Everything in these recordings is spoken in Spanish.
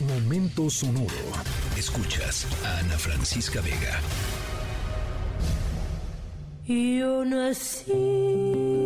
Momento sonoro. Escuchas a Ana Francisca Vega. Yo nací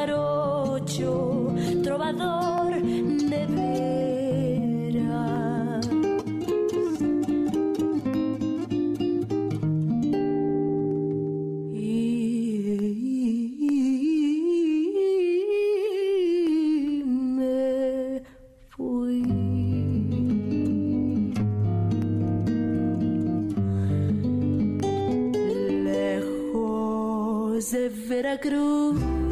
jarocho, trovador de veras. Y me fui. Lejos de Veracruz.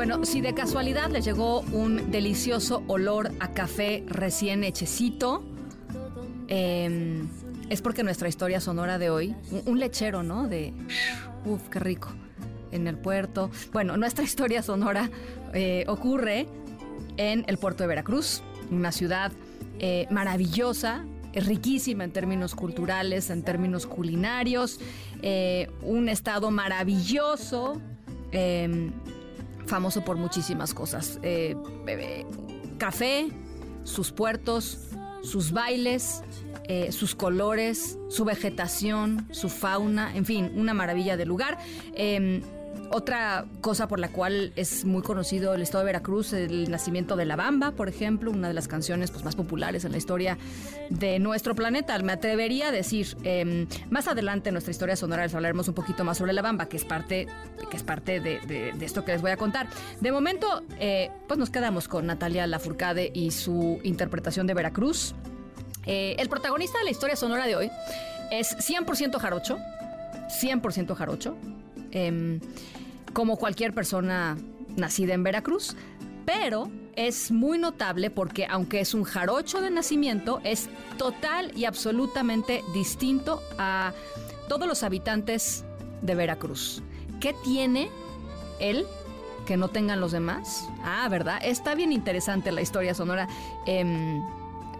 Bueno, si de casualidad les llegó un delicioso olor a café recién hechecito, eh, es porque nuestra historia sonora de hoy, un, lechero, ¿no? De, uff, qué rico, en el puerto. Bueno, nuestra historia sonora eh, ocurre en el puerto de Veracruz, una ciudad eh, maravillosa, riquísima en términos culturales, en términos culinarios, eh, un estado maravilloso, eh, famoso por muchísimas cosas. Eh, café, sus puertos, sus bailes, eh, sus colores, su vegetación, su fauna, en fin, una maravilla de lugar. Eh, otra cosa por la cual es muy conocido el estado de Veracruz, el nacimiento de La Bamba, por ejemplo, una de las canciones pues, más populares en la historia de nuestro planeta. Me atrevería a decir, eh, más adelante en nuestra historia sonora les hablaremos un poquito más sobre La Bamba, que es parte, que es parte de esto que les voy a contar. De momento, eh, pues nos quedamos con Natalia Lafourcade y su interpretación de Veracruz. Eh, el protagonista de la historia sonora de hoy es 100% jarocho, 100% jarocho, em, como cualquier persona nacida en Veracruz, pero es muy notable porque aunque es un jarocho de nacimiento, es total y absolutamente distinto a todos los habitantes de Veracruz. ¿Qué tiene él que no tengan los demás? Ah, ¿verdad? Está bien interesante la historia sonora. Em,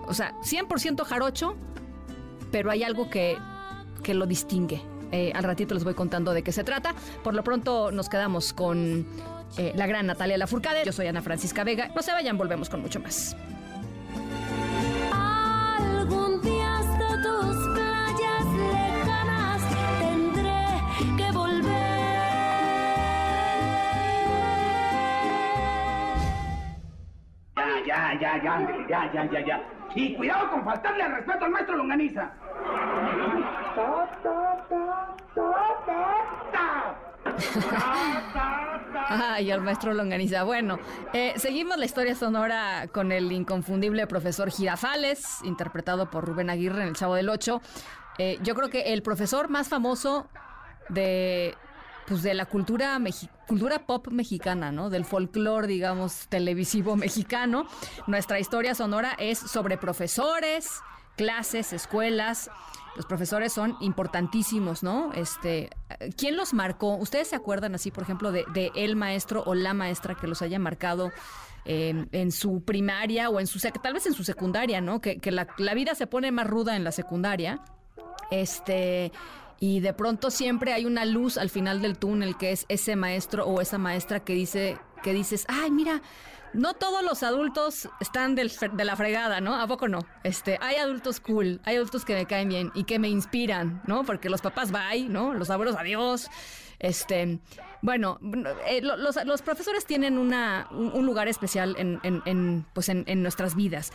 o sea, 100% jarocho, pero hay algo que, que lo distingue. Eh, al ratito les voy contando de qué se trata. Por lo pronto nos quedamos con eh, la gran Natalia Lafourcade. Yo soy Ana Francisca Vega. No se vayan, volvemos con mucho más. Algún día hasta tus playas lejanas tendré que volver. Ya, ya, ya, ya, ya, ya, ya. Y cuidado con faltarle al respeto al maestro Longaniza. Ay, al maestro Longaniza. Bueno, eh, seguimos la historia sonora con el inconfundible profesor Girafales, interpretado por Rubén Aguirre en El Chavo del Ocho. Eh, yo creo que el profesor más famoso de, pues de la cultura, cultura pop mexicana, ¿no? Del folclore, digamos, televisivo mexicano. Nuestra historia sonora es sobre profesores, clases, escuelas. Los profesores son importantísimos, ¿no? Este, ¿quién los marcó? ¿Ustedes se acuerdan así, por ejemplo, de, de el maestro o la maestra que los haya marcado eh, en su primaria o en su tal vez en su secundaria, ¿no? Que, que la, la vida se pone más ruda en la secundaria. Este, y de pronto siempre hay una luz al final del túnel que es ese maestro o esa maestra que dice, que dices, ay, mira, no todos los adultos están de la fregada, ¿no? ¿A poco no? Este, hay adultos cool, hay adultos que me caen bien y que me inspiran, ¿no? Porque los papás bye, ¿no? Los abuelos adiós. Este, bueno, eh, lo- los, los profesores tienen una, un, lugar especial en, en- en, pues en nuestras vidas.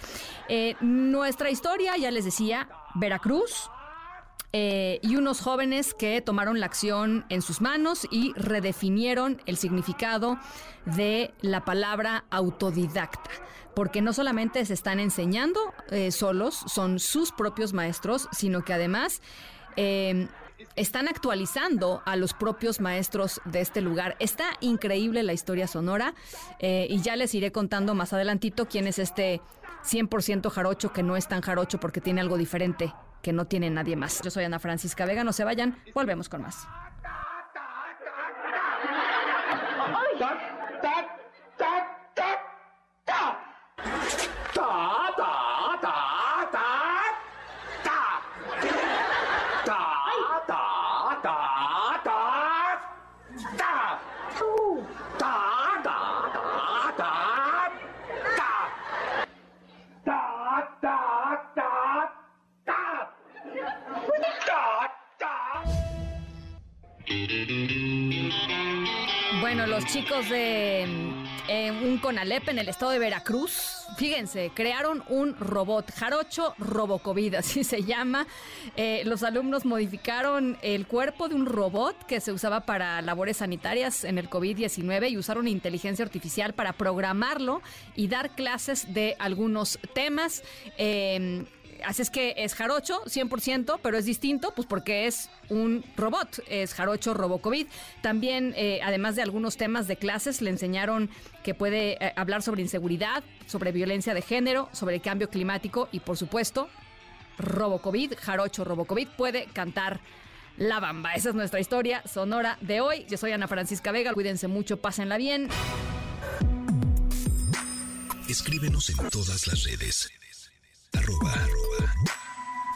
Eh, nuestra historia, ya les decía, Veracruz, eh, y unos jóvenes que tomaron la acción en sus manos y redefinieron el significado de la palabra autodidacta. Porque no solamente se están enseñando eh, solos, son sus propios maestros, sino que además eh, están actualizando a los propios maestros de este lugar. Está increíble la historia sonora eh, y ya les iré contando más adelantito quién es este 100% jarocho que no es tan jarocho porque tiene algo diferente que no tiene nadie más. Yo soy Ana Francisca Vega, no se vayan, volvemos con más. Bueno, los chicos de eh, un Conalep en el estado de Veracruz, fíjense, crearon un robot, Jarocho Robocovid, así se llama. Eh, los alumnos modificaron el cuerpo de un robot que se usaba para labores sanitarias en el COVID-19 y usaron inteligencia artificial para programarlo y dar clases de algunos temas. Eh, Así es que es jarocho, 100%, pero es distinto, pues porque es un robot, es jarocho RoboCovid. También, eh, además de algunos temas de clases, le enseñaron que puede eh, hablar sobre inseguridad, sobre violencia de género, sobre el cambio climático y, por supuesto, RoboCovid, jarocho RoboCovid, puede cantar la bamba. Esa es nuestra historia sonora de hoy. Yo soy Ana Francisca Vega, cuídense mucho, pásenla bien. Escríbenos en todas las redes arroba,